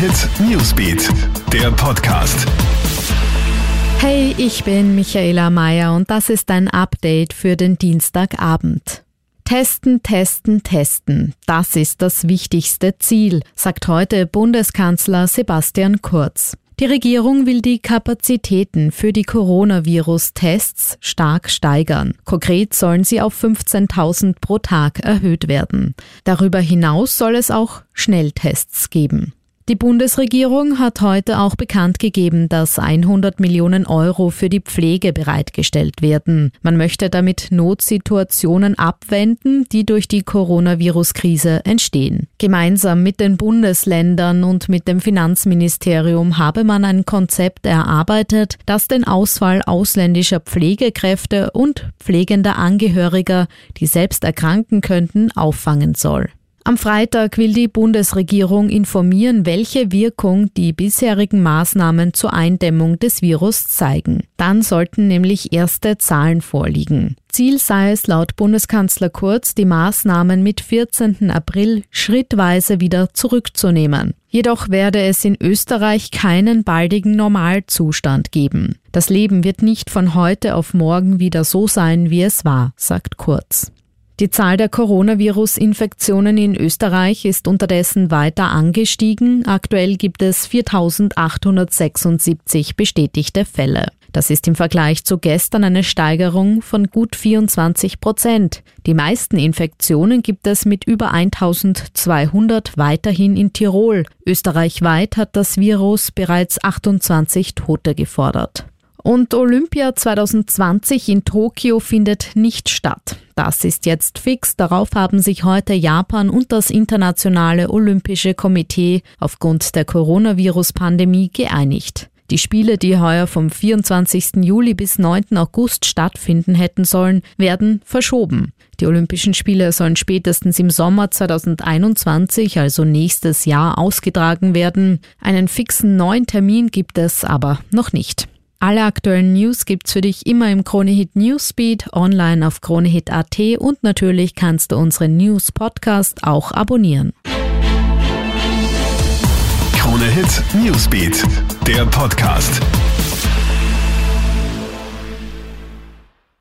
Hit Newsbeat, der Podcast. Hey, ich bin Michaela Mayer und das ist ein Update für den Dienstagabend. Testen, testen, testen. Das ist das wichtigste Ziel, sagt heute Bundeskanzler Sebastian Kurz. Die Regierung will die Kapazitäten für die Coronavirus-Tests stark steigern. Konkret sollen sie auf 15.000 pro Tag erhöht werden. Darüber hinaus soll es auch Schnelltests geben. Die Bundesregierung hat heute auch bekannt gegeben, dass 100 Millionen Euro für die Pflege bereitgestellt werden. Man möchte damit Notsituationen abwenden, die durch die Coronavirus-Krise entstehen. Gemeinsam mit den Bundesländern und mit dem Finanzministerium habe man ein Konzept erarbeitet, das den Ausfall ausländischer Pflegekräfte und pflegender Angehöriger, die selbst erkranken könnten, auffangen soll. Am Freitag will die Bundesregierung informieren, welche Wirkung die bisherigen Maßnahmen zur Eindämmung des Virus zeigen. Dann sollten nämlich erste Zahlen vorliegen. Ziel sei es laut Bundeskanzler Kurz, die Maßnahmen mit 14. April schrittweise wieder zurückzunehmen. Jedoch werde es in Österreich keinen baldigen Normalzustand geben. Das Leben wird nicht von heute auf morgen wieder so sein, wie es war, sagt Kurz. Die Zahl der Coronavirus-Infektionen in Österreich ist unterdessen weiter angestiegen. Aktuell gibt es 4.876 bestätigte Fälle. Das ist im Vergleich zu gestern eine Steigerung von gut 24 Prozent. Die meisten Infektionen gibt es mit über 1200 weiterhin in Tirol. Österreichweit hat das Virus bereits 28 Tote gefordert. Und Olympia 2020 in Tokio findet nicht statt. Das ist jetzt fix. Darauf haben sich heute Japan und das Internationale Olympische Komitee aufgrund der Coronavirus-Pandemie geeinigt. Die Spiele, die heuer vom 24. Juli bis 9. August stattfinden hätten sollen, werden verschoben. Die Olympischen Spiele sollen spätestens im Sommer 2021, also nächstes Jahr, ausgetragen werden. Einen fixen neuen Termin gibt es aber noch nicht. Alle aktuellen News gibt's für dich immer im Kronehit Newsbeat, online auf kronehit.at und natürlich kannst du unseren News Podcast auch abonnieren. Kronehit Newsbeat, der Podcast.